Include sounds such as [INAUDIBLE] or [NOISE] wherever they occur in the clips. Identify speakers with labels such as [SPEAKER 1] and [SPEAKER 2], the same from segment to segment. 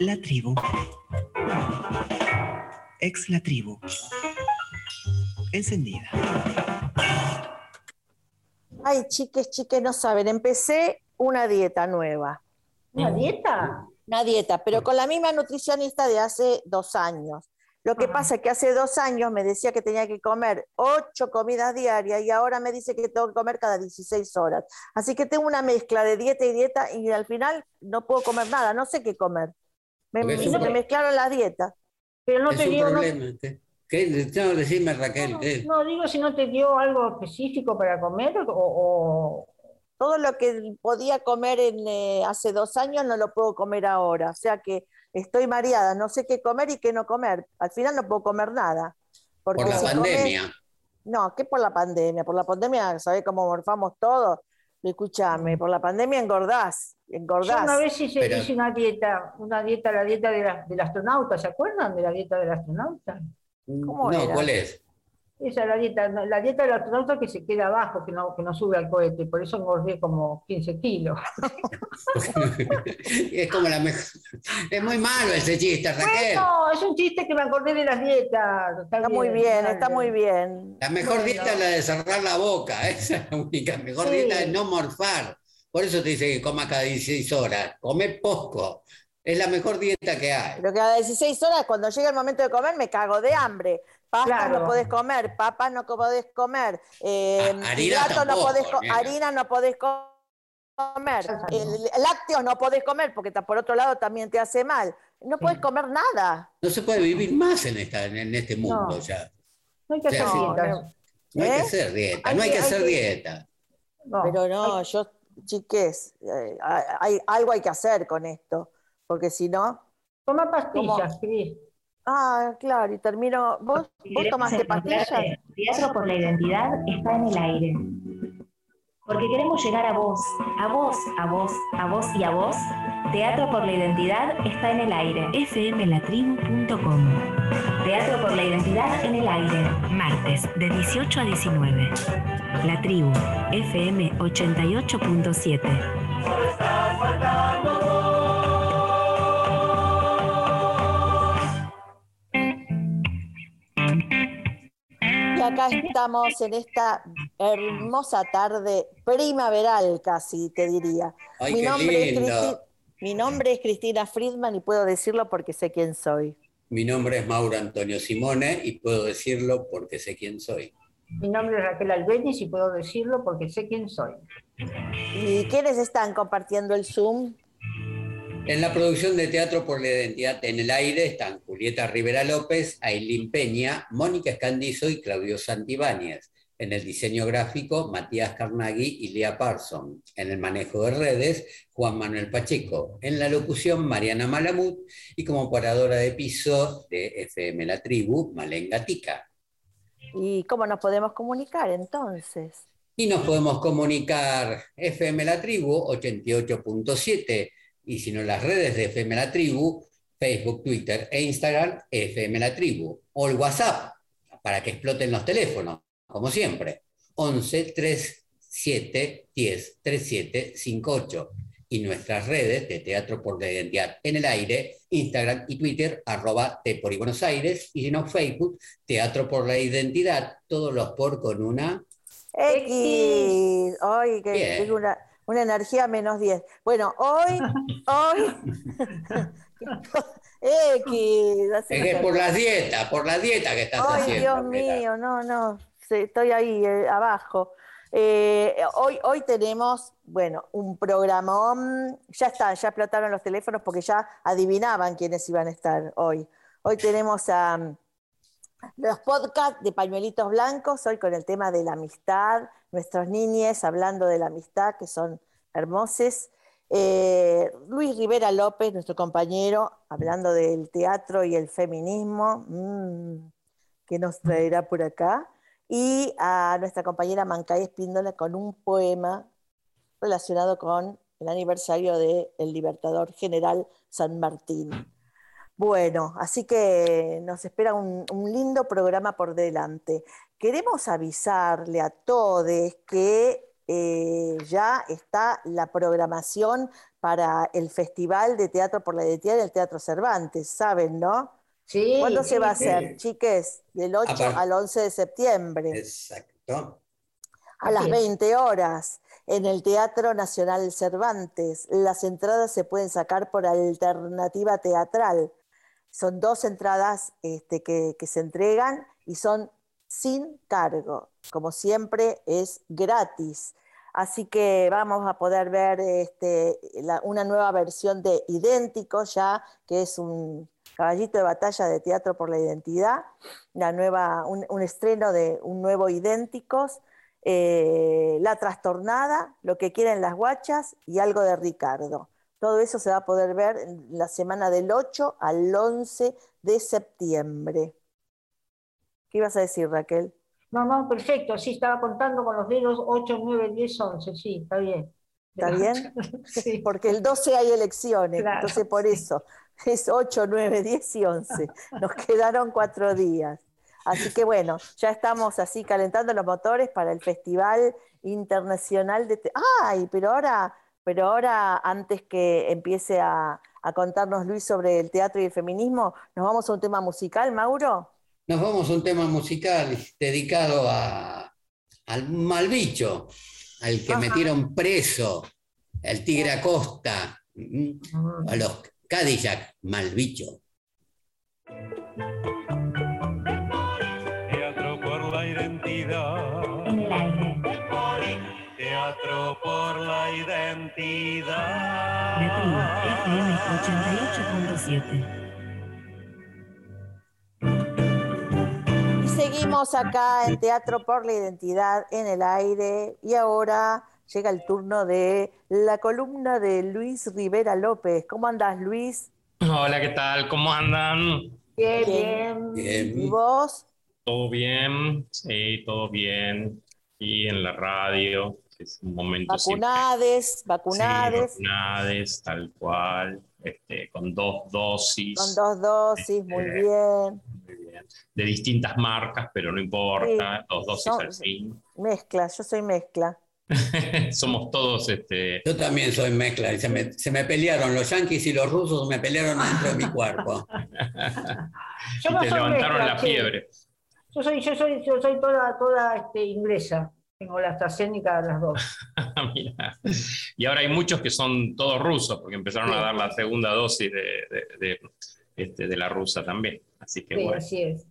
[SPEAKER 1] La tribu. Ex la tribu. Encendida.
[SPEAKER 2] Ay, chiques, chiques, no saben, empecé una dieta nueva.
[SPEAKER 3] ¿Una dieta?
[SPEAKER 2] Una dieta, pero con la misma nutricionista de hace dos años. Lo que pasa es que hace dos años me decía que tenía que comer ocho comidas diarias y ahora me dice que tengo que comer cada 16 horas. Así que tengo una mezcla de dieta y dieta y al final no puedo comer nada, no sé qué comer. Me, mezclaron las dietas.
[SPEAKER 3] Pero no
[SPEAKER 4] es
[SPEAKER 3] te
[SPEAKER 4] un
[SPEAKER 3] dio. No,
[SPEAKER 4] problema. este. ¿Qué? No, decime, Raquel.
[SPEAKER 3] no, digo si no te dio algo específico para comer o, o-
[SPEAKER 2] Todo lo que podía comer en, eh, hace dos años no lo puedo comer ahora. O sea que estoy mareada, no sé qué comer y qué no comer. Al final no puedo comer nada. Porque
[SPEAKER 4] Por la
[SPEAKER 2] si comes-
[SPEAKER 4] pandemia.
[SPEAKER 2] No, ¿qué por la pandemia? Por la pandemia, ¿sabés cómo morfamos todos? Escúchame, por la pandemia engordás,
[SPEAKER 3] Yo
[SPEAKER 2] engordás.
[SPEAKER 3] una vez hice,
[SPEAKER 4] Pero-
[SPEAKER 3] hice una dieta, una dieta, la dieta de la- del astronauta, ¿se acuerdan de la dieta del astronauta?
[SPEAKER 2] ¿Cómo
[SPEAKER 4] no,
[SPEAKER 2] era?
[SPEAKER 4] ¿cuál es?
[SPEAKER 3] Esa es la dieta, la dieta del astronauta que se queda abajo, que no, que no sube al cohete, por eso engordé como 15 kilos. [LAUGHS]
[SPEAKER 4] es como la mejor. Es muy malo ese chiste, Raquel.
[SPEAKER 3] No, es un chiste que me acordé de las dietas.
[SPEAKER 2] Está muy bien, está muy bien.
[SPEAKER 4] La mejor
[SPEAKER 3] Bueno.
[SPEAKER 4] dieta es la de cerrar la boca. [LAUGHS] Esa es la única. mejor
[SPEAKER 3] Sí.
[SPEAKER 4] dieta es no morfar. Por eso te dice que coma cada 16 horas. Come poco. Es la mejor dieta que hay.
[SPEAKER 2] Pero que a las 16 horas, cuando llega el momento de comer, me cago de hambre. Pasta
[SPEAKER 3] Claro.
[SPEAKER 2] no podés comer, papas no podés comer, eh,
[SPEAKER 4] Ah, harina
[SPEAKER 2] no podés co-
[SPEAKER 4] nena.
[SPEAKER 2] harina no podés co- comer, lácteos no podés comer porque por otro lado también te hace mal. No podés
[SPEAKER 3] Sí.
[SPEAKER 2] comer nada.
[SPEAKER 4] No se puede vivir más en, esta, en este mundo
[SPEAKER 3] No.
[SPEAKER 4] ya.
[SPEAKER 3] No hay que hacer
[SPEAKER 4] Sí.
[SPEAKER 2] No,
[SPEAKER 4] hay
[SPEAKER 2] ¿Eh?
[SPEAKER 4] que hacer dieta.
[SPEAKER 3] Hay
[SPEAKER 4] no hay
[SPEAKER 3] que-
[SPEAKER 4] hacer dieta.
[SPEAKER 2] Pero no,
[SPEAKER 3] hay-
[SPEAKER 2] yo, chiques, eh, hay, algo hay que hacer con esto, porque si no...
[SPEAKER 3] Toma pastillas, Cris.
[SPEAKER 2] Ah, claro, y termino... ¿Vos, vos tomaste pastillas?
[SPEAKER 5] Teatro por la Identidad está en el aire. Porque queremos llegar a vos, a vos, a vos, a vos y a vos. Teatro por la Identidad está en el aire.
[SPEAKER 6] fmlatribu.com
[SPEAKER 5] Teatro por la Identidad en el aire.
[SPEAKER 6] Martes de 18 a 19. La tribu FM 88.7.
[SPEAKER 2] Y acá estamos en esta hermosa tarde primaveral, casi te diría.
[SPEAKER 4] Ay,
[SPEAKER 2] mi, nombre es. Cristi- mi nombre es Cristina Friedman y puedo decirlo porque sé quién soy.
[SPEAKER 4] Mi nombre es Mauro Antonio Simone y puedo decirlo porque sé quién soy.
[SPEAKER 3] Mi nombre es Raquel Albeniz y puedo decirlo porque sé quién soy.
[SPEAKER 2] ¿Y quiénes están compartiendo el Zoom?
[SPEAKER 4] En la producción de Teatro por la Identidad en el Aire están Julieta Rivera López, Ailín Peña, Mónica Escandizo y Claudio Santibáñez. En el diseño gráfico, Matías Carnaghi y Lea Parson. En el manejo de redes, Juan Manuel Pacheco. En la locución, Mariana Malamut. Y como operadora de piso de FM La Tribu, Malen Gatica.
[SPEAKER 2] ¿Y cómo nos podemos comunicar entonces?
[SPEAKER 4] Y nos podemos comunicar FM La Tribu 88.7 y si no las redes de FM La Tribu, Facebook, Twitter e Instagram, FM La Tribu o el WhatsApp para que exploten los teléfonos, como siempre. 11 37 10 37 58 y nuestras redes de Teatro por la Identidad en el aire, Instagram y Twitter, arroba T por y Buenos Aires, y si no Facebook, Teatro por la Identidad, todos los por con una
[SPEAKER 2] X. Ay, que tengo una, una energía menos 10. Bueno, hoy, [LAUGHS] hoy. X.
[SPEAKER 4] Es que por la dieta, por la dieta que estás
[SPEAKER 2] Ay,
[SPEAKER 4] haciendo.
[SPEAKER 2] Dios
[SPEAKER 4] mira.
[SPEAKER 2] mío, no, no, estoy ahí eh, abajo. Eh, hoy, hoy tenemos, bueno, un programón, ya está, ya explotaron los teléfonos porque ya adivinaban quiénes iban a estar hoy. Hoy tenemos a mm, los podcasts de pañuelitos blancos, hoy con el tema de la amistad, nuestros niñes hablando de la amistad, que son hermosos. Eh, Luis Rivera López, nuestro compañero, hablando del teatro y el feminismo. Mm, que nos traerá por acá, y a nuestra compañera Mancay Espíndola con un poema relacionado con el aniversario del Libertador General San Martín. Bueno, así que nos espera un, lindo programa por delante. Queremos avisarle a todos que eh, ya está la programación para el Festival de Teatro por la Identidad del Teatro Cervantes, ¿saben, no?
[SPEAKER 3] Sí,
[SPEAKER 2] ¿Cuándo se va a hacer, chiques? Del 8
[SPEAKER 4] Aparte-
[SPEAKER 2] al 11 de septiembre,
[SPEAKER 4] Exacto.
[SPEAKER 2] a las
[SPEAKER 3] Así es.
[SPEAKER 2] 20 horas, en el Teatro Nacional Cervantes. Las entradas se pueden sacar por alternativa teatral. Son dos entradas este, que, que se entregan y son sin cargo. Como siempre, es gratis. Así que vamos a poder ver este, la- una nueva versión de Idénticos ya, que es un caballito de batalla de Teatro por la Identidad, la nueva, un, un estreno de un nuevo Idénticos, eh, La Trastornada, Lo que quieren las guachas y algo de Ricardo. Todo eso se va a poder ver en la semana del 8 al 11 de septiembre. ¿Qué ibas a decir, Raquel?
[SPEAKER 3] No, no, perfecto, sí, estaba contando con los dedos 8, 9, 10, 11, sí, está bien.
[SPEAKER 2] ¿Está bien? [LAUGHS]
[SPEAKER 3] Sí,
[SPEAKER 2] Porque el 12 hay elecciones,
[SPEAKER 3] Claro.
[SPEAKER 2] entonces por eso es 8, 9, 10 y 11. Nos quedaron cuatro días. Así que bueno, ya estamos así calentando los motores para el Festival Internacional de... Te- ¡Ay! Pero ahora, pero ahora antes que empiece a, a contarnos Luis sobre el teatro y el feminismo, ¿nos vamos a un tema musical, Mauro?
[SPEAKER 4] Nos vamos a un tema musical dedicado a, al mal bicho, al que
[SPEAKER 3] Ajá.
[SPEAKER 4] metieron preso, al tigre Acosta, Mm. a los Cadillac, mal bicho.
[SPEAKER 1] Teatro por la identidad.
[SPEAKER 5] En el aire.
[SPEAKER 1] Teatro por la identidad.
[SPEAKER 6] La FM 88.7.
[SPEAKER 2] Y seguimos acá en Teatro por la Identidad en el aire y ahora llega el turno de la columna de Luis Rivera López. ¿Cómo andas, Luis?
[SPEAKER 7] Hola, ¿qué tal? ¿Cómo andan?
[SPEAKER 3] Bien,
[SPEAKER 2] Bien.
[SPEAKER 3] bien.
[SPEAKER 2] ¿Y vos?
[SPEAKER 7] ¿Todo bien? Sí, todo bien. Y en la radio, que es un momento siempre-
[SPEAKER 2] Vacunades,
[SPEAKER 7] Sí,
[SPEAKER 2] vacunades,
[SPEAKER 7] vacunades, tal cual, este, con dos dosis.
[SPEAKER 2] con dos dosis, muy
[SPEAKER 7] Eh,
[SPEAKER 2] bien.
[SPEAKER 7] Muy bien. De distintas marcas, pero no importa, dos dosis
[SPEAKER 2] Son-
[SPEAKER 7] al fin.
[SPEAKER 2] Mezcla, yo soy mezcla. [LAUGHS]
[SPEAKER 7] Somos todos, este,
[SPEAKER 4] Yo también soy mezcla, y se me, se me pelearon los yanquis y los rusos, me pelearon dentro de mi cuerpo.
[SPEAKER 3] Yo
[SPEAKER 7] y
[SPEAKER 3] no
[SPEAKER 7] te levantaron
[SPEAKER 3] mezcla,
[SPEAKER 7] la fiebre.
[SPEAKER 3] Yo soy, yo soy, yo soy toda, toda este, inglesa. Tengo la AstraZeneca de las dos. [LAUGHS]
[SPEAKER 7] Y ahora hay muchos que son todos rusos, porque empezaron a dar la segunda dosis de, de- de, este, de la rusa también. Así que
[SPEAKER 3] Sí,
[SPEAKER 7] bueno,
[SPEAKER 3] así es.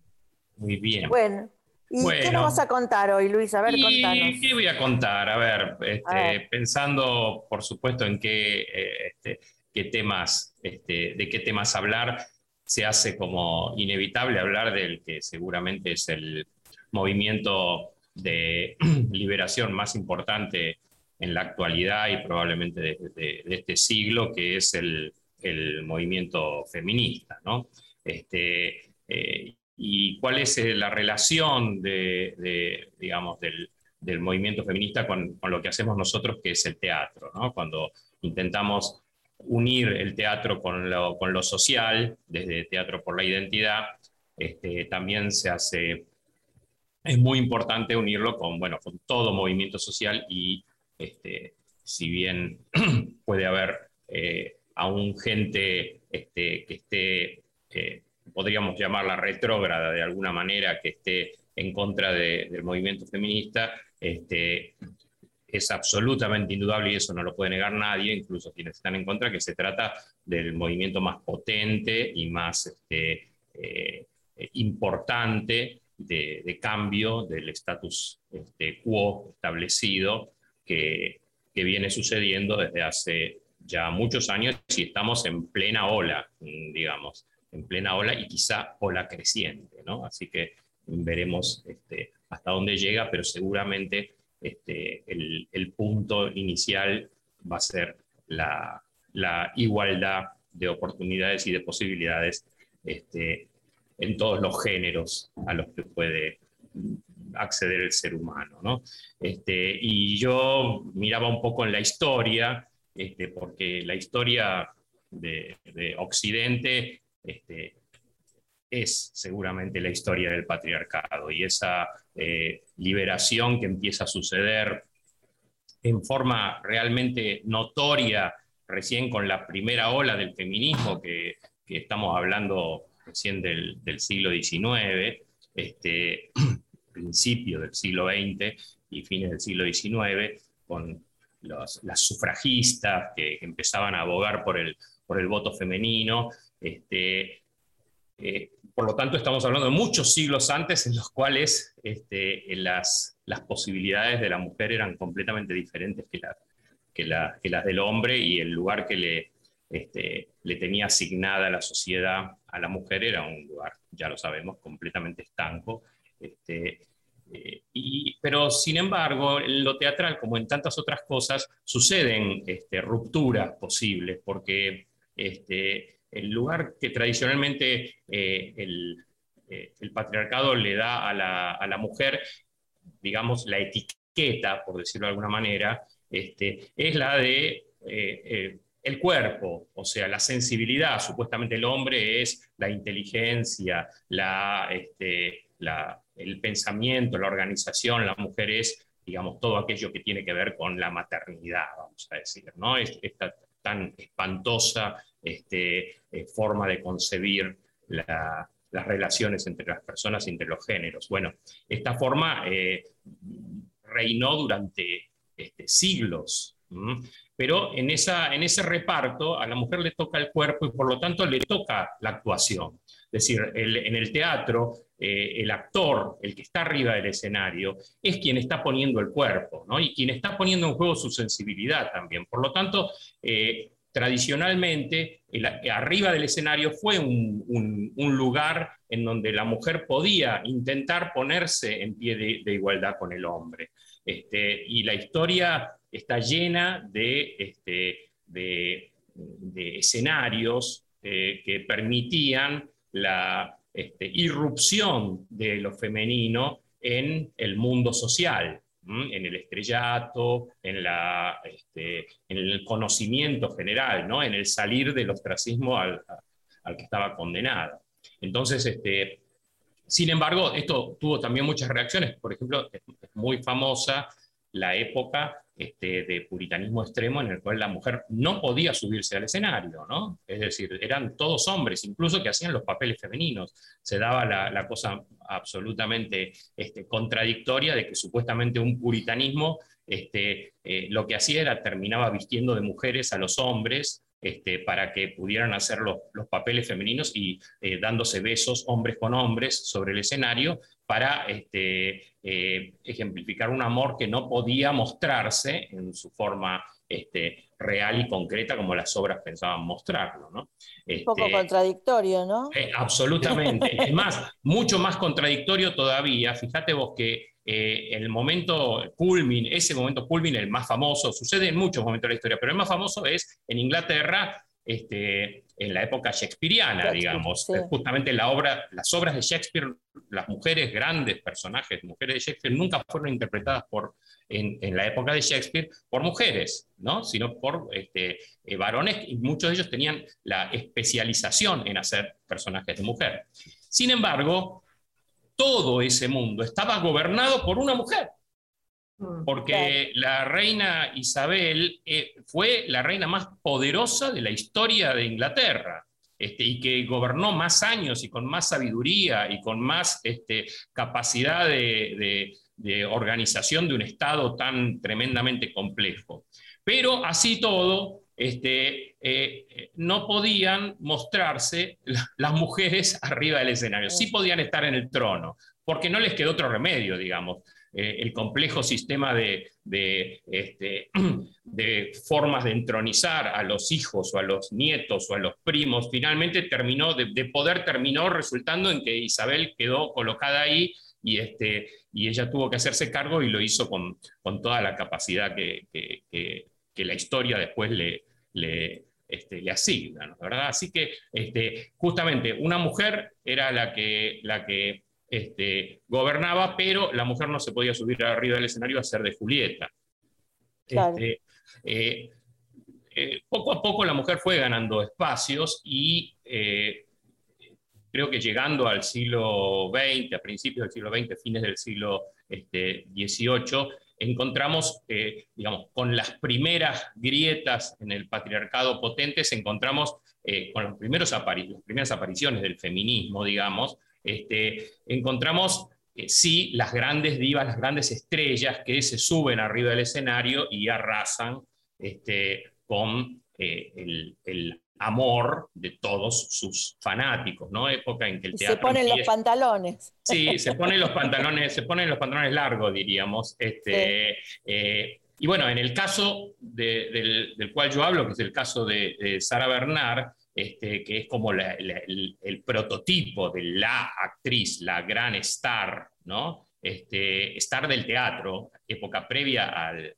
[SPEAKER 7] muy bien.
[SPEAKER 2] Bueno, ¿y qué nos vas a contar hoy, Luis? A ver,
[SPEAKER 7] ¿Y
[SPEAKER 2] contanos.
[SPEAKER 7] qué voy a contar? A ver, este,
[SPEAKER 2] A ver.
[SPEAKER 7] pensando, por supuesto, en qué, eh, este, qué temas, este, de qué temas hablar, se hace como inevitable hablar del que seguramente es el movimiento de [CLEARS THROAT] liberación más importante en la actualidad y probablemente de, de- de este siglo, que es el, el movimiento feminista, ¿no? Este, eh, y cuál es eh, la relación de, digamos, del, movimiento feminista con, lo que hacemos nosotros, que es el teatro. Cuando intentamos unir el teatro con lo, con lo social, desde Teatro por la Identidad, este, también se hace, es muy importante unirlo con, bueno, con todo movimiento social y este, si bien [CLEARS THROAT] puede haber eh, aún gente este, que esté, eh, podríamos llamarla retrógrada de alguna manera, que esté en contra de- del movimiento feminista, este, es absolutamente indudable y eso no lo puede negar nadie, incluso quienes están en contra, que se trata del movimiento más potente y más este, eh, importante de, cambio del status este, quo establecido que, que viene sucediendo desde hace ya muchos años y estamos en plena ola, digamos, en plena ola y quizá ola creciente, ¿no? Así que veremos este, hasta dónde llega, pero seguramente este, el, punto inicial va a ser la, igualdad de oportunidades y de posibilidades este, en todos los géneros a los que puede acceder el ser humano. ¿no? Este, y yo miraba un poco en la historia, este, porque la historia de Occidente este, es seguramente la historia del patriarcado y esa eh, liberación que empieza a suceder en forma realmente notoria recién con la primera ola del feminismo, que, que estamos hablando recién del, del siglo XIX, este, [CLEARS THROAT] principio del siglo XX y fines del siglo XIX, con las sufragistas que, que, empezaban a abogar por el, por el voto femenino. Este, eh, por lo tanto, estamos hablando de muchos siglos antes en los cuales este, las, posibilidades de la mujer eran completamente diferentes que, la, que, la, que las del hombre y el lugar que le, este, le tenía asignada la sociedad a la mujer era un lugar, ya lo sabemos, completamente estanco. Eh, pero sin embargo, en lo teatral, como en tantas otras cosas, suceden este, rupturas posibles, porque el lugar que tradicionalmente eh, el, eh, el, patriarcado le da a la, a la, mujer, digamos, la etiqueta, por decirlo de alguna manera, este, es la de eh, el cuerpo, o sea, la sensibilidad. Supuestamente el hombre es la inteligencia, la, este, la, el pensamiento, la organización, la mujer es, digamos, todo aquello que tiene que ver con la maternidad, vamos a decir, ¿no? Es, esta tan espantosa este, eh, forma de concebir la, las relaciones entre las personas y entre los géneros. Bueno, esta forma eh, reinó durante este, siglos, pero en, esa, en ese reparto a la mujer le toca el cuerpo y por lo tanto le toca la actuación. Es decir, en el teatro, eh, el actor, el que está arriba del escenario, es quien está poniendo el cuerpo, ¿no? Y quien está poniendo en juego su sensibilidad también. Por lo tanto, tradicionalmente, arriba del escenario fue un, lugar en donde la mujer podía intentar ponerse en pie de, igualdad con el hombre. Este, y la historia está llena de, este, escenarios eh, que permitían la este, irrupción de lo femenino en el mundo social, en el estrellato, este, en, el conocimiento general, ¿no? en el salir del ostracismo al, al que estaba condenada. Entonces, este, sin embargo, esto tuvo también muchas reacciones. Por ejemplo, es muy famosa la época este, de puritanismo extremo en el cual la mujer no podía subirse al escenario, ¿no? Es decir, eran todos hombres, incluso que hacían los papeles femeninos. Se daba la, cosa absolutamente este, contradictoria de que supuestamente un puritanismo este, eh, lo que hacía era terminaba vistiendo de mujeres a los hombres para que pudieran hacer los, los papeles femeninos y eh, dándose besos hombres con hombres sobre el escenario para este, eh, ejemplificar un amor que no podía mostrarse en su forma este, real y concreta como las obras pensaban mostrarlo. ¿no?
[SPEAKER 2] Un poco este, contradictorio, ¿no?
[SPEAKER 7] Eh, absolutamente. [LAUGHS] es más, mucho más contradictorio todavía. Fíjate vos que eh, el momento culmin, ese momento culmin, el más famoso, sucede en muchos momentos de la historia, pero el más famoso es en Inglaterra, este, en la época shakespeariana, digamos. Sí. Justamente la obra, las obras de Shakespeare, las mujeres, grandes personajes, mujeres de Shakespeare, nunca fueron interpretadas por, en, en la época de Shakespeare por mujeres, ¿no? sino por este, eh, varones, y muchos de ellos tenían la especialización en hacer personajes de mujer. Sin embargo, todo ese mundo estaba gobernado por una mujer. Porque la reina Isabel eh, fue la reina más poderosa de la historia de Inglaterra. Este, y que gobernó más años y con más sabiduría y con más este, capacidad de, de, de, organización de un Estado tan tremendamente complejo. Pero así todo, este, eh, no podían mostrarse las mujeres [LAUGHS] arriba del escenario, sí podían estar en el trono, porque no les quedó otro remedio, digamos eh, el complejo sistema de, de, este, [CLEARS THROAT] de, formas de entronizar a los hijos o a los nietos o a los primos, finalmente terminó, de, de, poder terminó resultando en que Isabel quedó colocada ahí y, este, y ella tuvo que hacerse cargo y lo hizo con, con toda la capacidad que, que, que, la historia después le, le, este, le asigna. ¿verdad? Así que este, justamente una mujer era la que, la que este, gobernaba, pero la mujer no se podía subir arriba del escenario a ser de Julieta. Claro. Este, eh, eh, poco a poco la mujer fue ganando espacios y eh, creo que llegando al siglo XX, a principios del siglo XX, fines del siglo XVIII, este, encontramos, eh, digamos, con las primeras grietas en el patriarcado potentes, encontramos con los primeros las primeras apariciones del feminismo, digamos, este, encontramos eh, sí las grandes divas, las grandes estrellas que se suben arriba del escenario y arrasan este, con el, el amor de todos sus fanáticos, ¿no? Época en que el teatro.
[SPEAKER 2] Se ponen los pantalones.
[SPEAKER 7] Sí, se ponen los pantalones, se ponen los pantalones largos, diríamos. Este, eh, y bueno, en el caso del, cual yo hablo, que es el caso de, Sara Bernard, este, que es como el, prototipo de la actriz, la gran star, ¿no? Este, star del teatro, época previa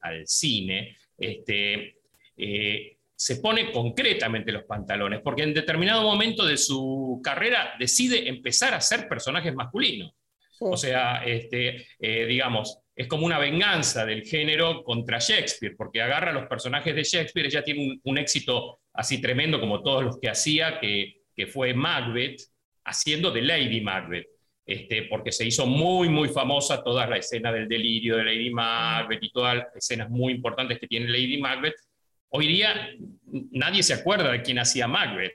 [SPEAKER 7] al, cine, este, eh, se pone concretamente los pantalones, porque en determinado momento de su carrera decide empezar a ser personajes masculinos. O sea, este, eh, digamos, es como una venganza del género contra Shakespeare, porque agarra los personajes de Shakespeare, ella tiene un, éxito así tremendo como todos los que hacía, que, que fue Macbeth, haciendo de Lady Macbeth. Este, porque se hizo muy, muy famosa toda la escena del delirio de Lady Macbeth y todas las escenas muy importantes que tiene Lady Macbeth, Hoy día nadie se acuerda de quién hacía Macbeth,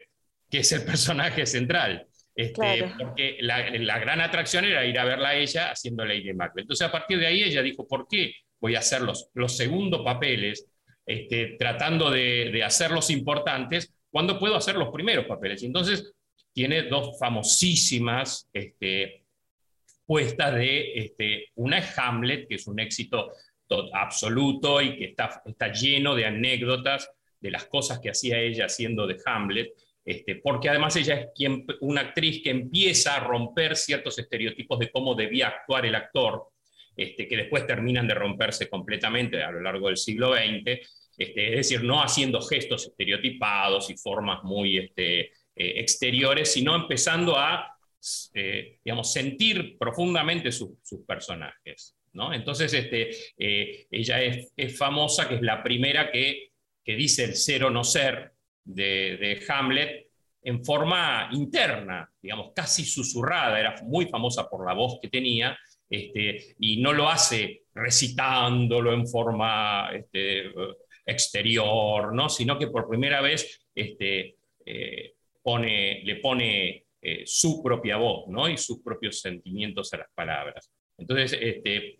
[SPEAKER 7] que es el [LAUGHS] personaje central. Este, porque la, gran atracción era ir a verla a ella haciendo Lady Macbeth. Entonces, a partir de ahí, ella dijo: ¿Por qué voy a hacer los, los segundos papeles, este, tratando de, hacerlos importantes, cuando puedo hacer los primeros papeles? entonces, tiene dos famosísimas este, puestas de este, una es Hamlet, que es un éxito absoluto y que está, está lleno de anécdotas de las cosas que hacía ella haciendo de Hamlet, este, porque además ella es quien, una actriz que empieza a romper ciertos estereotipos de cómo debía actuar el actor, este, que después terminan de romperse completamente a lo largo del siglo XX, este, es decir, no haciendo gestos estereotipados y formas muy este, eh, exteriores, sino empezando a eh, digamos, sentir profundamente sus personajes. Entonces, este, eh, ella es, famosa, que es la primera que, dice el ser o no ser de, Hamlet en forma interna, digamos, casi susurrada, era muy famosa por la voz que tenía, este, y no lo hace recitándolo en forma este, exterior, ¿no? sino que por primera vez este, eh, pone, le pone eh, su propia voz ¿no? y sus propios sentimientos a las palabras. Entonces, eh,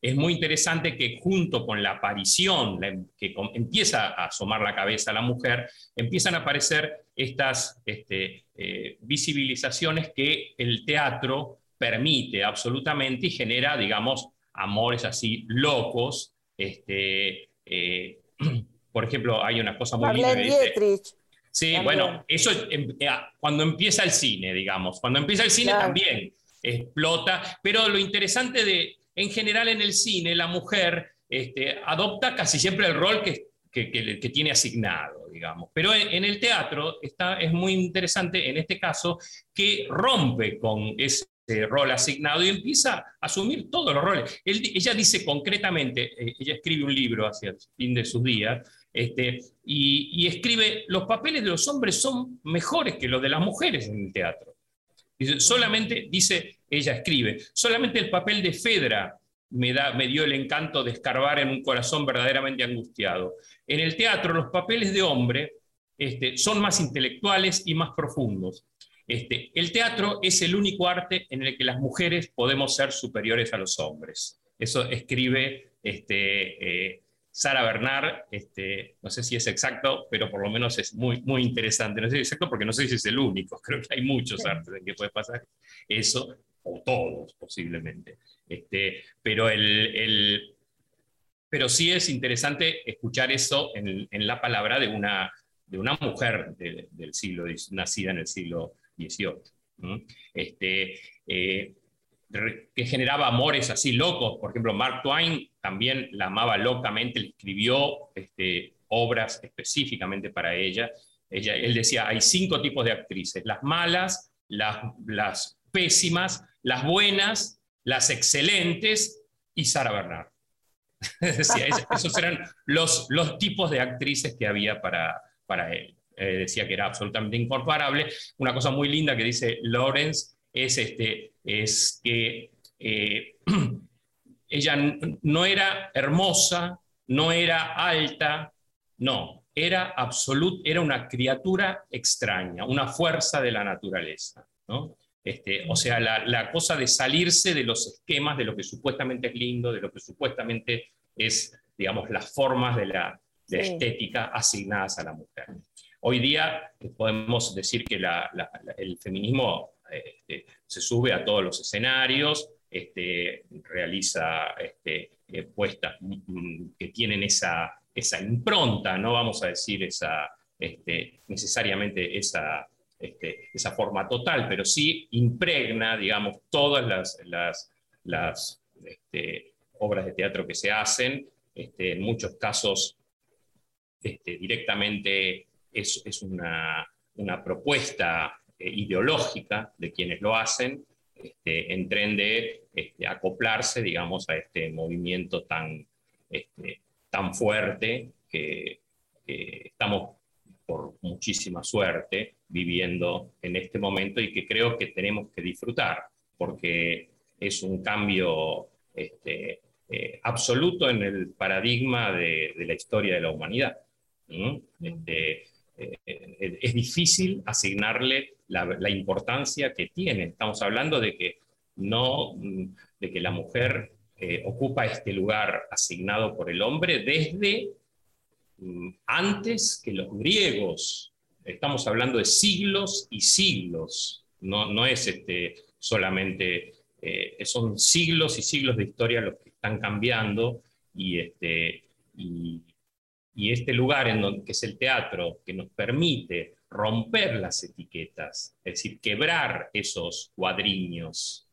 [SPEAKER 7] es muy interesante que junto con la aparición, que empieza a asomar la cabeza a la mujer, empiezan a aparecer estas visibilizaciones que el teatro permite absolutamente y genera, digamos, amores así locos. Este, eh, [CLEARS THROAT] por ejemplo, hay una cosa muy linda. Sí, bueno, eso em, cuando empieza el cine, digamos, cuando empieza el cine también explota, pero lo interesante de, en general en el cine la mujer este, adopta casi siempre el rol que, que, tiene asignado, digamos. Pero en, el teatro está, es muy interesante en este caso que rompe con ese rol asignado y empieza a asumir todos los roles. ella dice concretamente, eh, ella escribe un libro hacia el fin de sus días, este, y, y, escribe, los papeles de los hombres son mejores que los de las mujeres en el teatro. Dice, solamente, dice, ella escribe, solamente el papel de Fedra me, da, me dio el encanto de escarbar en un corazón verdaderamente angustiado. En el teatro los papeles de hombre este, son más intelectuales y más profundos. Este, el teatro es el único arte en el que las mujeres podemos ser superiores a los hombres. Eso escribe este, eh, Sara Bernard, este, no sé si es exacto, pero por lo menos es muy, muy interesante. No sé si es exacto porque no sé si es el único, [LAUGHS] creo que hay muchos artes en que puede pasar eso, o todos posiblemente. Este, pero, el, pero sí es interesante escuchar eso en, la palabra de una, de una mujer del siglo, nacida en el siglo Este, eh, que generaba amores así locos. Por ejemplo, Mark Twain también la amaba locamente, le escribió este, obras específicamente para ella. ella. Él decía, hay cinco tipos de actrices, las malas, las, pésimas, las buenas, las excelentes y Sara Bernard. [LAUGHS] esos eran los, los tipos de actrices que había para, para él. Eh, decía que era absolutamente incomparable. Una cosa muy linda que dice Lawrence es, este, es que eh, [CLEARS THROAT] ella no era hermosa, no era alta, no, era absolut, era una criatura extraña, una fuerza de la naturaleza. ¿no? Este, o sea, la, cosa de salirse de los esquemas de lo que supuestamente es lindo, de lo que supuestamente es, digamos, las formas de la, estética asignadas a la mujer. Hoy día eh, podemos decir que el feminismo este, se sube a todos los escenarios, este, realiza este, eh, puestas mm, mm, que tienen esa, impronta, no vamos a decir esa, necesariamente esa, forma total, pero sí impregna, digamos, todas las, obras de teatro que se hacen, en muchos casos directamente es, es una, una, propuesta eh, ideológica de quienes lo hacen, este, en tren de este, acoplarse, digamos, a este movimiento tan, este, tan fuerte que, que estamos por muchísima suerte viviendo en este momento y que creo que tenemos que disfrutar, porque es un cambio este, eh, absoluto en el paradigma de, la historia de la humanidad. Este, eh, es difícil asignarle la, importancia que tiene. Estamos hablando de que, no, de que la mujer eh, ocupa este lugar asignado por el hombre desde mm, antes que los griegos estamos hablando de siglos y siglos, no, no es este, solamente, eh, son siglos y siglos de historia los que están cambiando y este, y, este lugar en donde, que es el teatro, que nos permite romper las etiquetas, es decir, quebrar esos cuadriños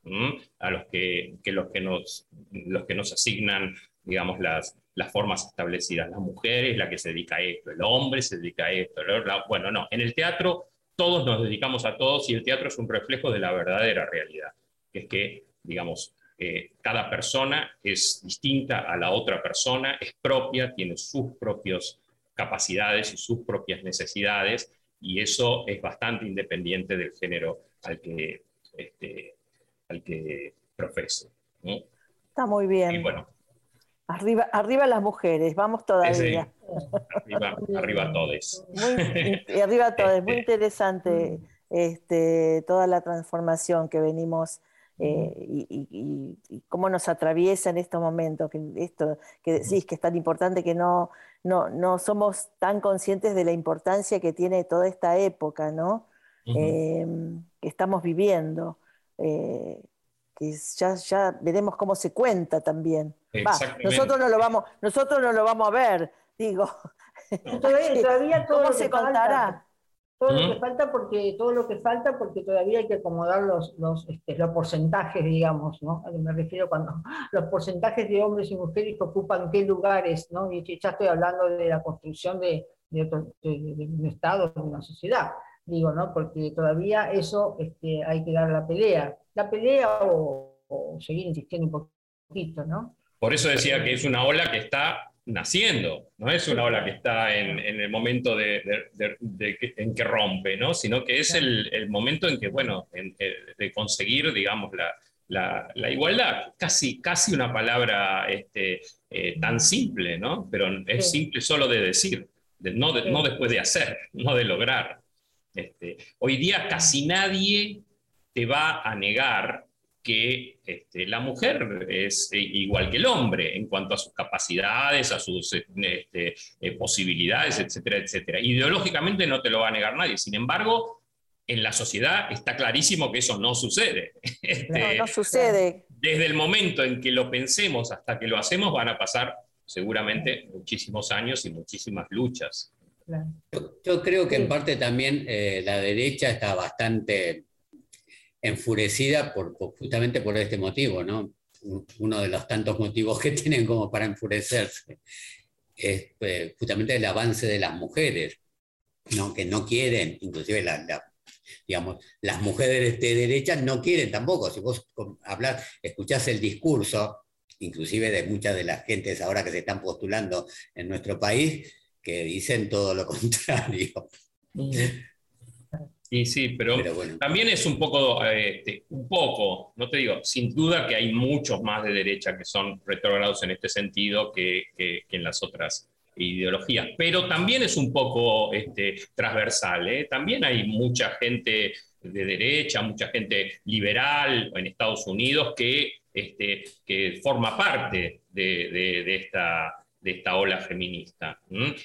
[SPEAKER 7] a los que, los, que nos, los que nos asignan, digamos, las, las formas establecidas. La mujer es la que se dedica a esto, el hombre se dedica a esto. bueno, no, en el teatro todos nos dedicamos a todos y el teatro es un reflejo de la verdadera realidad, que es que, digamos, eh, cada persona es distinta a la otra persona, es propia, tiene sus propias capacidades y sus propias necesidades, y eso es bastante independiente del género al que, este, al que profese.
[SPEAKER 2] Está muy bien.
[SPEAKER 7] Y bueno,
[SPEAKER 2] Arriba, arriba las mujeres, vamos todavía.
[SPEAKER 7] Arriba, arriba todos. [LAUGHS]
[SPEAKER 2] y arriba todos, muy este, interesante este, toda la transformación que venimos eh, y, cómo nos atraviesa en estos momentos, que esto que decís que es tan importante que no, no, no somos tan conscientes de la importancia que tiene toda esta época, ¿no? Em, que estamos viviendo. Eh, que ya, ya veremos cómo se cuenta también nosotros no lo vamos, nosotros no lo vamos a ver, digo.
[SPEAKER 3] Todavía, [LAUGHS] todo
[SPEAKER 2] ¿Cómo se contará?
[SPEAKER 3] Todo lo que falta porque todo lo que falta porque todavía hay que acomodar los, los, este, los porcentajes digamos no a me refiero cuando [LAUGHS] los porcentajes de hombres y mujeres que ocupan qué lugares no y ya estoy hablando de la construcción de, de, un estado de una sociedad digo no porque todavía eso este, hay que dar la pelea. La pelea o, o seguir insistiendo un poquito no
[SPEAKER 7] por eso decía que es una ola que está naciendo, no es una ola que está en, el momento de, en que rompe, ¿no? sino que es el, momento en que, bueno, eh, de conseguir, digamos, la, igualdad, casi, casi una palabra este, eh, tan simple, ¿no? pero es simple solo de decir, no, no después de hacer, no de lograr. Este, hoy día casi nadie te va a negar que este, la mujer es eh, igual que el hombre en cuanto a sus capacidades, a sus este, eh, posibilidades, etcétera, etcétera. Ideológicamente no te lo va a negar nadie. Sin embargo, en la sociedad está clarísimo que eso no sucede. [LAUGHS]
[SPEAKER 2] Este, no, sucede.
[SPEAKER 7] Desde el momento en que lo pensemos hasta que lo hacemos van a pasar seguramente muchísimos años y muchísimas luchas.
[SPEAKER 4] Yo, creo que en parte también eh, la derecha está bastante enfurecida justamente por este motivo, ¿no? Uno de los tantos motivos que [LAUGHS] tienen como para enfurecerse es eh, justamente el avance de las mujeres, ¿no? que no quieren, inclusive digamos, las mujeres de derecha no quieren tampoco. Si vos hablas, escuchás el discurso, inclusive de muchas de las gentes ahora que se están postulando en nuestro país, que dicen todo lo [LAUGHS] contrario.
[SPEAKER 7] Y sí, pero, también es un poco, este, un poco, no te digo, sin duda que hay muchos más de derecha que son retrógrados en este sentido que, en las otras ideologías, pero también es un poco este, transversal, ¿eh? también hay mucha gente de derecha, mucha gente liberal en Estados Unidos que, este, que forma parte de esta de esta ola feminista.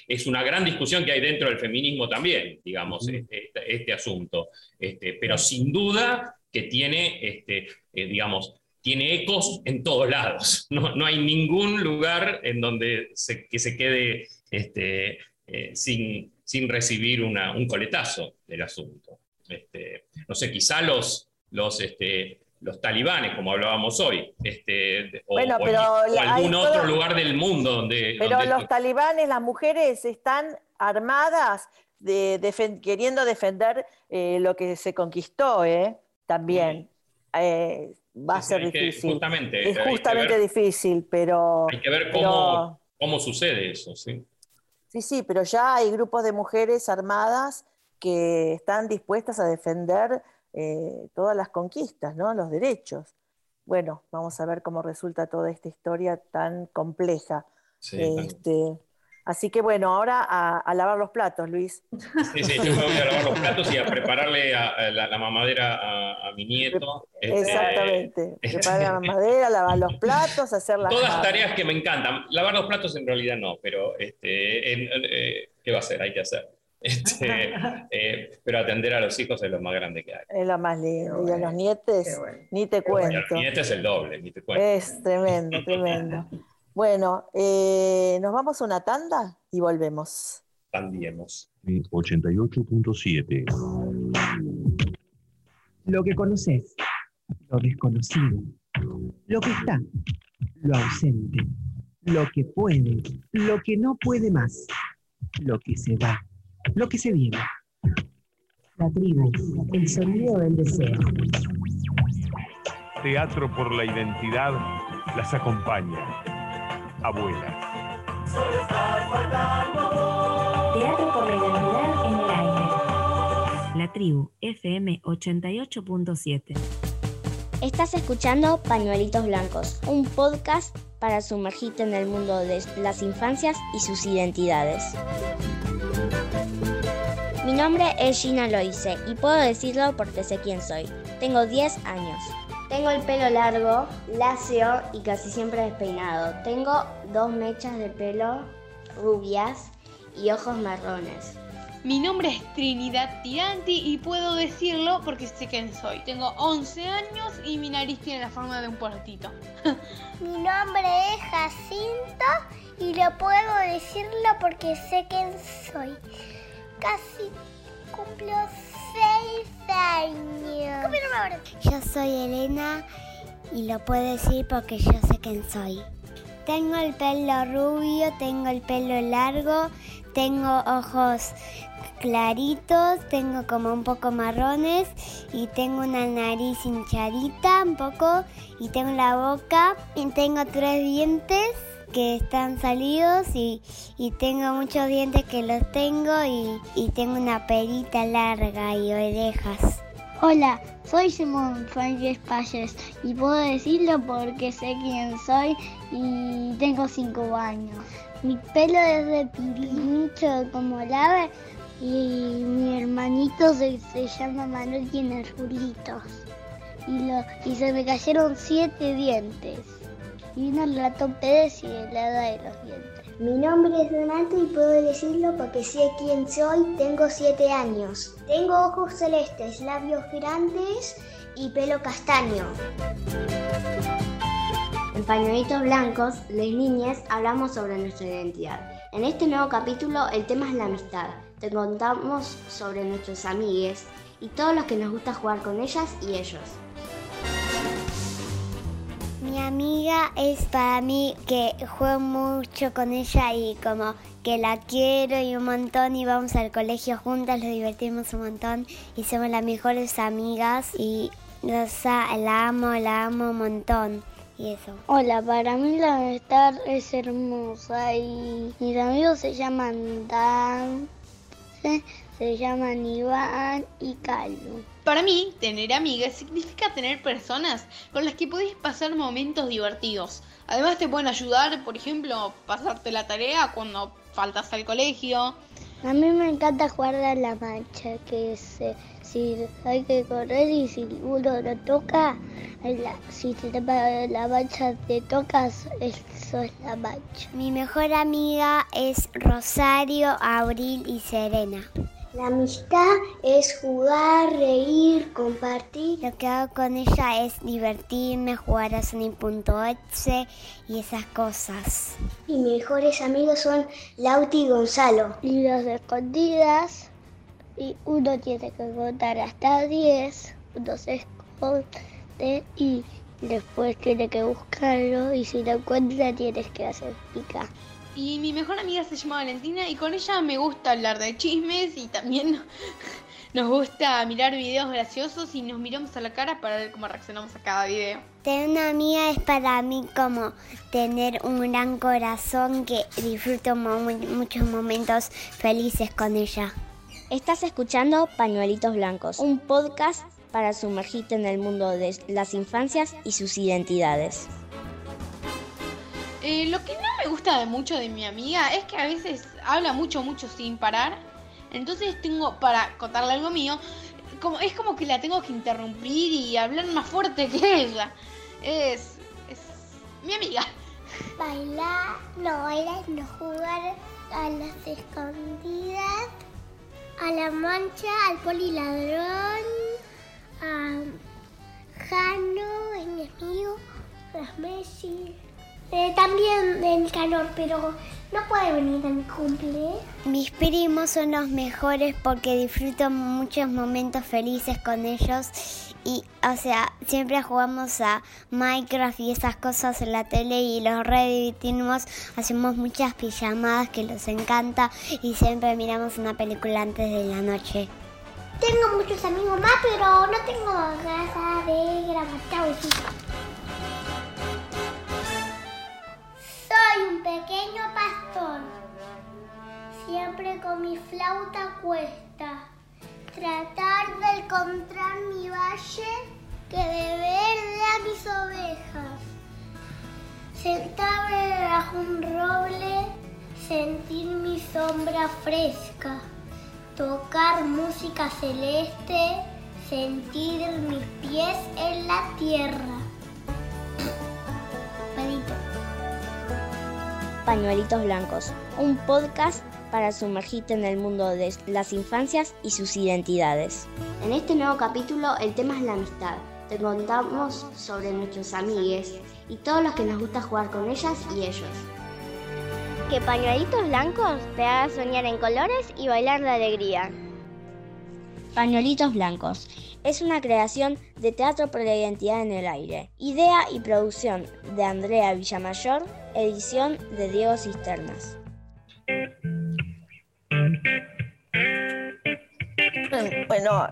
[SPEAKER 7] Es una gran discusión que hay dentro del feminismo también, digamos, este, este, asunto, este, pero sin duda que tiene, este, eh, digamos, tiene ecos en todos lados. [LAUGHS] No, hay ningún lugar en donde se, que se quede este, eh, sin, sin recibir un coletazo del asunto. Este, no sé, quizá los, los, este, los talibanes, como hablábamos hoy, este, o, algún otro lugar del mundo donde...
[SPEAKER 2] Pero los talibanes, las mujeres están armadas de, queriendo defender eh, lo que se conquistó, ¿eh? También. Eh, va a ser difícil.
[SPEAKER 7] justamente,
[SPEAKER 2] es justamente difícil, pero...
[SPEAKER 7] Hay que ver cómo, cómo sucede eso, sí.
[SPEAKER 2] Sí, sí, pero ya hay grupos de mujeres armadas que están dispuestas a defender eh, todas las conquistas, ¿no? los derechos. Bueno, vamos a ver cómo resulta toda esta historia tan compleja. Este, así que bueno, ahora a, lavar los platos, Luis.
[SPEAKER 7] Sí, sí, yo me voy a lavar los platos y a prepararle a, la, mamadera a, mi nieto.
[SPEAKER 2] Este, Exactamente, este, preparar la [LAUGHS] mamadera, lavar los platos, hacer las...
[SPEAKER 7] Todas tareas que me encantan. Lavar los platos en realidad no, pero este, eh, ¿qué va a hacer? Hay que hacer. Este, [LAUGHS] eh, pero atender a los hijos es lo más grande que hay.
[SPEAKER 2] Es lo más lindo. y a los nietos, ni te cuento.
[SPEAKER 7] los nietos es el doble, ni te cuento.
[SPEAKER 2] Es tremendo, tremendo. [LAUGHS] bueno, eh, nos vamos a una tanda y volvemos.
[SPEAKER 7] Tandiemos.
[SPEAKER 8] 88.7. Lo que conoces, lo desconocido, lo que está, lo ausente, lo que puede, lo que no puede más, lo que se va lo que se viene.
[SPEAKER 6] La tribu, el sonido del deseo.
[SPEAKER 1] Teatro por la identidad las acompaña. Abuela.
[SPEAKER 6] Teatro por la identidad en el aire. La tribu, FM 88.7.
[SPEAKER 9] Estás escuchando Pañuelitos Blancos, un podcast para sumergirte en el mundo de las infancias y sus identidades. Mi nombre es Gina Loise y puedo decirlo porque sé quién soy. Tengo 10 años. Tengo el pelo largo, lacio y casi siempre despeinado. Tengo dos mechas de pelo rubias y ojos marrones.
[SPEAKER 10] Mi nombre es Trinidad Tiranti y puedo decirlo porque sé quién soy. Tengo 11 años y mi nariz tiene la forma de un puertito. [LAUGHS]
[SPEAKER 11] mi nombre es Jacinto y lo puedo decirlo porque sé quién soy casi cumplo seis años.
[SPEAKER 12] Yo soy Elena y lo puedo decir porque yo sé quién soy. Tengo el pelo rubio, tengo el pelo largo, tengo ojos claritos, tengo como un poco marrones y tengo una nariz hinchadita un poco y tengo la boca y tengo tres dientes que están salidos y, tengo muchos dientes que los tengo y, tengo una perita larga y orejas.
[SPEAKER 13] Hola, soy Simón Francis Paches y puedo decirlo porque sé quién soy y tengo 5 años. Mi pelo es de pirincho como lava y mi hermanito se, llama Manuel y tiene. Y, lo, y se me cayeron 7 dientes una ratón Pérez y helada de los dientes.
[SPEAKER 14] Mi nombre es Donato y puedo decirlo porque sé quién soy. Tengo 7 años. Tengo ojos celestes, labios grandes y pelo castaño.
[SPEAKER 9] En Pañuelitos Blancos, las niñas hablamos sobre nuestra identidad. En este nuevo capítulo el tema es la amistad. Te contamos sobre nuestros amigues y todos los que nos gusta jugar con ellas y ellos.
[SPEAKER 12] Mi amiga es para mí que juego mucho con ella y como que la quiero y un montón y vamos al colegio juntas, lo divertimos un montón y somos las mejores amigas y la amo, la amo un montón. Y eso.
[SPEAKER 13] Hola, para mí la amistad es hermosa y mis amigos se llaman Dan, 15 se llaman Iván y Carlos.
[SPEAKER 10] Para mí, tener amigas significa tener personas con las que podés pasar momentos divertidos. Además te pueden ayudar, por ejemplo, pasarte la tarea cuando faltas al colegio.
[SPEAKER 13] A mí me encanta jugar a la mancha, que es, eh, si hay que correr y si uno lo toca, la- si te tapa la mancha te tocas, eso es la mancha.
[SPEAKER 12] Mi mejor amiga es Rosario, Abril y Serena.
[SPEAKER 14] La amistad es jugar, reír, compartir.
[SPEAKER 12] Lo que hago con ella es divertirme, jugar a Sony.exe y esas cosas.
[SPEAKER 14] Mis mejores amigos son Lauti y Gonzalo.
[SPEAKER 13] Y las escondidas, y uno tiene que contar hasta 10, uno se esconde y después tiene que buscarlo y si lo encuentra tienes que hacer pica.
[SPEAKER 10] Y mi mejor amiga se llama Valentina y con ella me gusta hablar de chismes y también [LAUGHS] nos gusta mirar videos graciosos y nos miramos a la cara para ver cómo reaccionamos a cada video.
[SPEAKER 12] Tener una amiga es para mí como tener un gran corazón que disfruto muchos momentos felices con ella.
[SPEAKER 9] Estás escuchando Pañuelitos Blancos, un podcast para sumergirte en el mundo de las infancias y sus identidades.
[SPEAKER 10] Eh, lo que no me gusta de mucho de mi amiga es que a veces habla mucho, mucho sin parar. Entonces tengo, para contarle algo mío, como, es como que la tengo que interrumpir y hablar más fuerte que ella. Es, es mi amiga.
[SPEAKER 11] Bailar, no bailar, no jugar a las escondidas, a la mancha, al poliladrón, a Jano, amigo, a Messi. Eh, también el calor, pero no puede venir a mi cumple.
[SPEAKER 12] Mis primos son los mejores porque disfruto muchos momentos felices con ellos y, o sea, siempre jugamos a Minecraft y esas cosas en la tele y los redivitimos, hacemos muchas pijamadas que les encanta y siempre miramos una película antes de la noche.
[SPEAKER 11] Tengo muchos amigos más, pero no tengo ganas de grabar. Chao, Soy un pequeño pastor. Siempre con mi flauta cuesta. Tratar de encontrar mi valle que de verde a mis ovejas. Sentarme bajo un roble, sentir mi sombra fresca. Tocar música celeste, sentir mis pies en la tierra.
[SPEAKER 9] Pañuelitos Blancos, un podcast para sumergirte en el mundo de las infancias y sus identidades.
[SPEAKER 14] En este nuevo capítulo el tema es la amistad. Te contamos sobre nuestros amigues y todos los que nos gusta jugar con ellas y ellos.
[SPEAKER 9] Que Pañuelitos Blancos te haga soñar en colores y bailar de alegría. Pañuelitos Blancos es una creación de Teatro por la Identidad en el Aire. Idea y producción de Andrea Villamayor, edición de Diego Cisternas.
[SPEAKER 2] Bueno,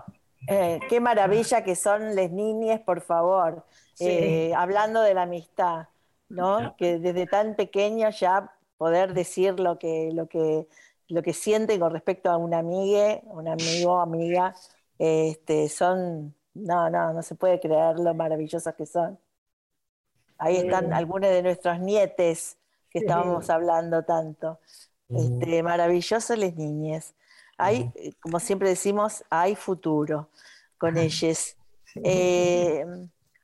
[SPEAKER 2] eh, qué maravilla que son las niñas, por favor.
[SPEAKER 3] Sí.
[SPEAKER 2] Eh, hablando de la amistad, ¿no? Que desde tan pequeños ya poder decir lo que, lo que, lo que sienten con respecto a una amiga, un amigo, amiga, este, son, no, no, no se puede creer lo maravillosos que son. Ahí están
[SPEAKER 3] Sí.
[SPEAKER 2] algunos de nuestros nietes que
[SPEAKER 3] Sí.
[SPEAKER 2] estábamos hablando tanto. Este, maravillosos las niñas. Hay, eh, como siempre decimos, hay futuro con ellas. Eh,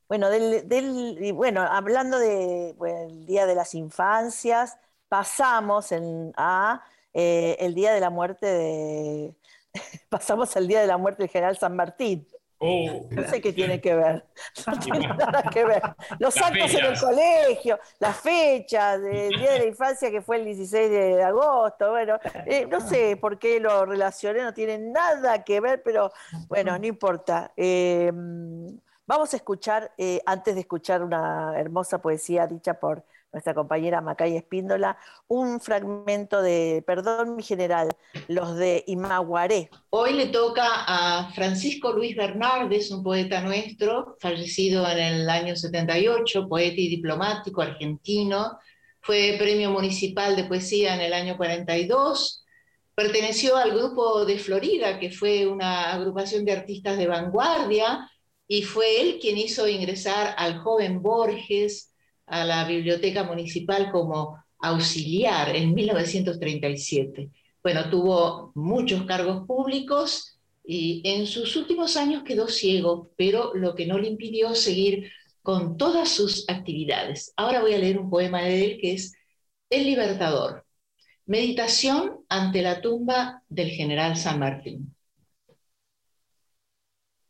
[SPEAKER 2] bueno, del, del- bueno, hablando de bueno, el Día de las Infancias, pasamos en- a eh, el Día de la Muerte de [LAUGHS] pasamos al Día de la Muerte del General San Martín.
[SPEAKER 7] Oh,
[SPEAKER 2] No sé qué tiene que ver. [LAUGHS] No tiene [LAUGHS] nada que ver. Los
[SPEAKER 7] Las
[SPEAKER 2] actos en el colegio, las fechas, el Día de la Infancia que fue el 16 de agosto, bueno, eh, no sé por qué lo relacioné, no tiene nada que ver, pero bueno, no importa. Eh, vamos a escuchar, eh, antes de escuchar una hermosa poesía dicha por nuestra compañera Macay Espíndola, un fragmento de Perdón mi general, los de Imaguaré.
[SPEAKER 15] Hoy le toca a Francisco Luis Bernardes, un poeta nuestro, fallecido en el año 78, poeta y diplomático argentino. Fue premio municipal de poesía en el año 42. Perteneció al grupo de Florida, que fue una agrupación de artistas de vanguardia, y fue él quien hizo ingresar al joven Borges a la biblioteca municipal como auxiliar en 1937. Bueno, tuvo muchos cargos públicos y en sus últimos años quedó ciego, pero lo que no le impidió seguir con todas sus actividades. Ahora voy a leer un poema de él que es El Libertador, meditación ante la tumba del general San Martín.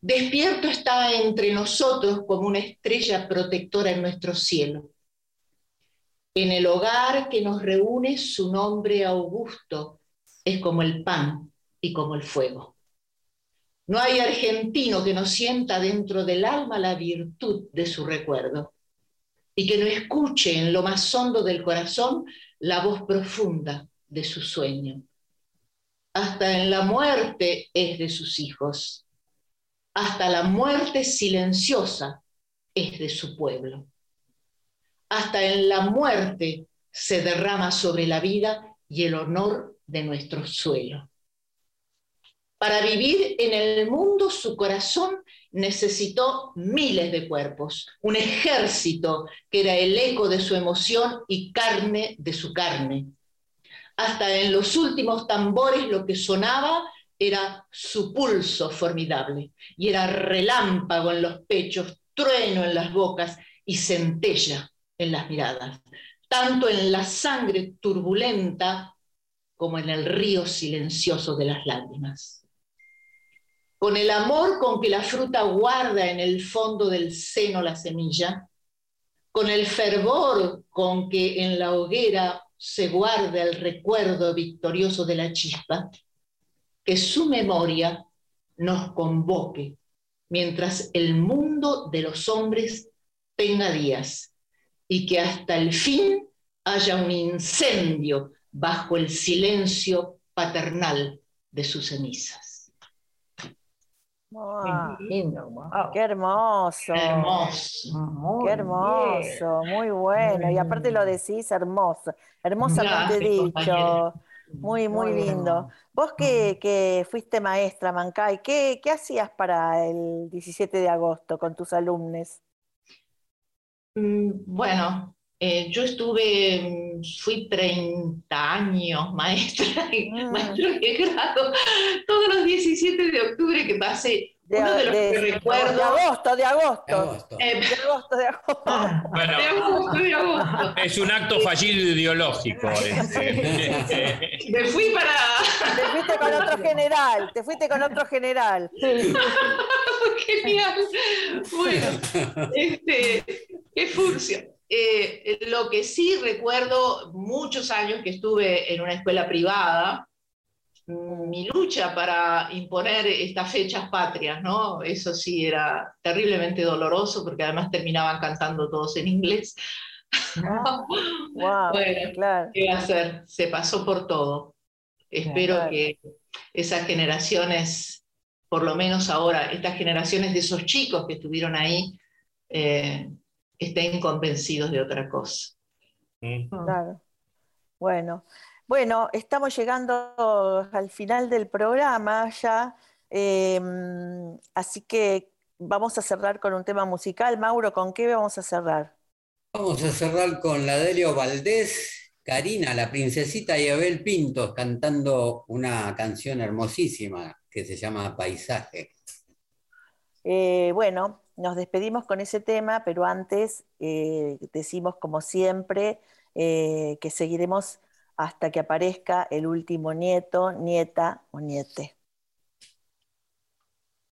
[SPEAKER 15] Despierto está entre nosotros como una estrella protectora en nuestro cielo. En el hogar que nos reúne su nombre augusto es como el pan y como el fuego. No hay argentino que no sienta dentro del alma la virtud de su recuerdo y que no escuche en lo más hondo del corazón la voz profunda de su sueño. Hasta en la muerte es de sus hijos, hasta la muerte silenciosa es de su pueblo. Hasta en la muerte se derrama sobre la vida y el honor de nuestro suelo. Para vivir en el mundo su corazón necesitó miles de cuerpos, un ejército que era el eco de su emoción y carne de su carne. Hasta en los últimos tambores lo que sonaba era su pulso formidable y era relámpago en los pechos, trueno en las bocas y centella en las miradas, tanto en la sangre turbulenta como en el río silencioso de las lágrimas. Con el amor con que la fruta guarda en el fondo del seno la semilla, con el fervor con que en la hoguera se guarda el recuerdo victorioso de la chispa, que su memoria nos convoque mientras el mundo de los hombres tenga días y que hasta el fin haya un incendio bajo el silencio paternal de sus cenizas.
[SPEAKER 2] Qué hermoso.
[SPEAKER 15] Hermoso.
[SPEAKER 2] Qué hermoso, muy bueno. Y aparte lo decís hermoso, hermosamente dicho. Muy, muy lindo. Vos que, que fuiste maestra, Mancay, ¿qué, ¿qué, hacías para el 17 de agosto con tus alumnos?
[SPEAKER 15] Mm, bueno, eh, yo estuve, fui 30 años maestra, mm. maestra de grado, todos los 17 de octubre que pasé.
[SPEAKER 2] De, uno de los que recuerdo. De agosto, de agosto. De agosto,
[SPEAKER 15] eh,
[SPEAKER 2] de agosto. De agosto.
[SPEAKER 7] Ah, bueno,
[SPEAKER 15] de agosto, de agosto.
[SPEAKER 7] Es un acto fallido ideológico.
[SPEAKER 15] Este. [LAUGHS] Me fui para.
[SPEAKER 2] Te fuiste con otro general, te fuiste con otro general. [LAUGHS]
[SPEAKER 15] Genial. Bueno, este, qué furcia. Eh, lo que sí recuerdo muchos años que estuve en una escuela privada, mi lucha para imponer estas fechas patrias, ¿no? Eso sí era terriblemente doloroso porque además terminaban cantando todos en inglés. [LAUGHS]
[SPEAKER 2] wow,
[SPEAKER 15] bueno,
[SPEAKER 2] claro.
[SPEAKER 15] ¿qué hacer? Se pasó por todo. Espero que esas generaciones, por lo menos ahora, estas generaciones de esos chicos que estuvieron ahí, eh, estén convencidos de otra cosa.
[SPEAKER 2] Mm. Claro. Bueno, bueno, estamos llegando al final del programa ya, em, así que vamos a cerrar con un tema musical. Mauro, ¿con qué vamos a cerrar?
[SPEAKER 4] Vamos a cerrar con la Delio Valdés, Karina, la princesita y Abel Pintos cantando una canción hermosísima que se llama Paisaje.
[SPEAKER 2] Eh, bueno, nos despedimos con ese tema, pero antes eh, decimos, como siempre, eh, que seguiremos hasta que aparezca el último nieto, nieta o niete.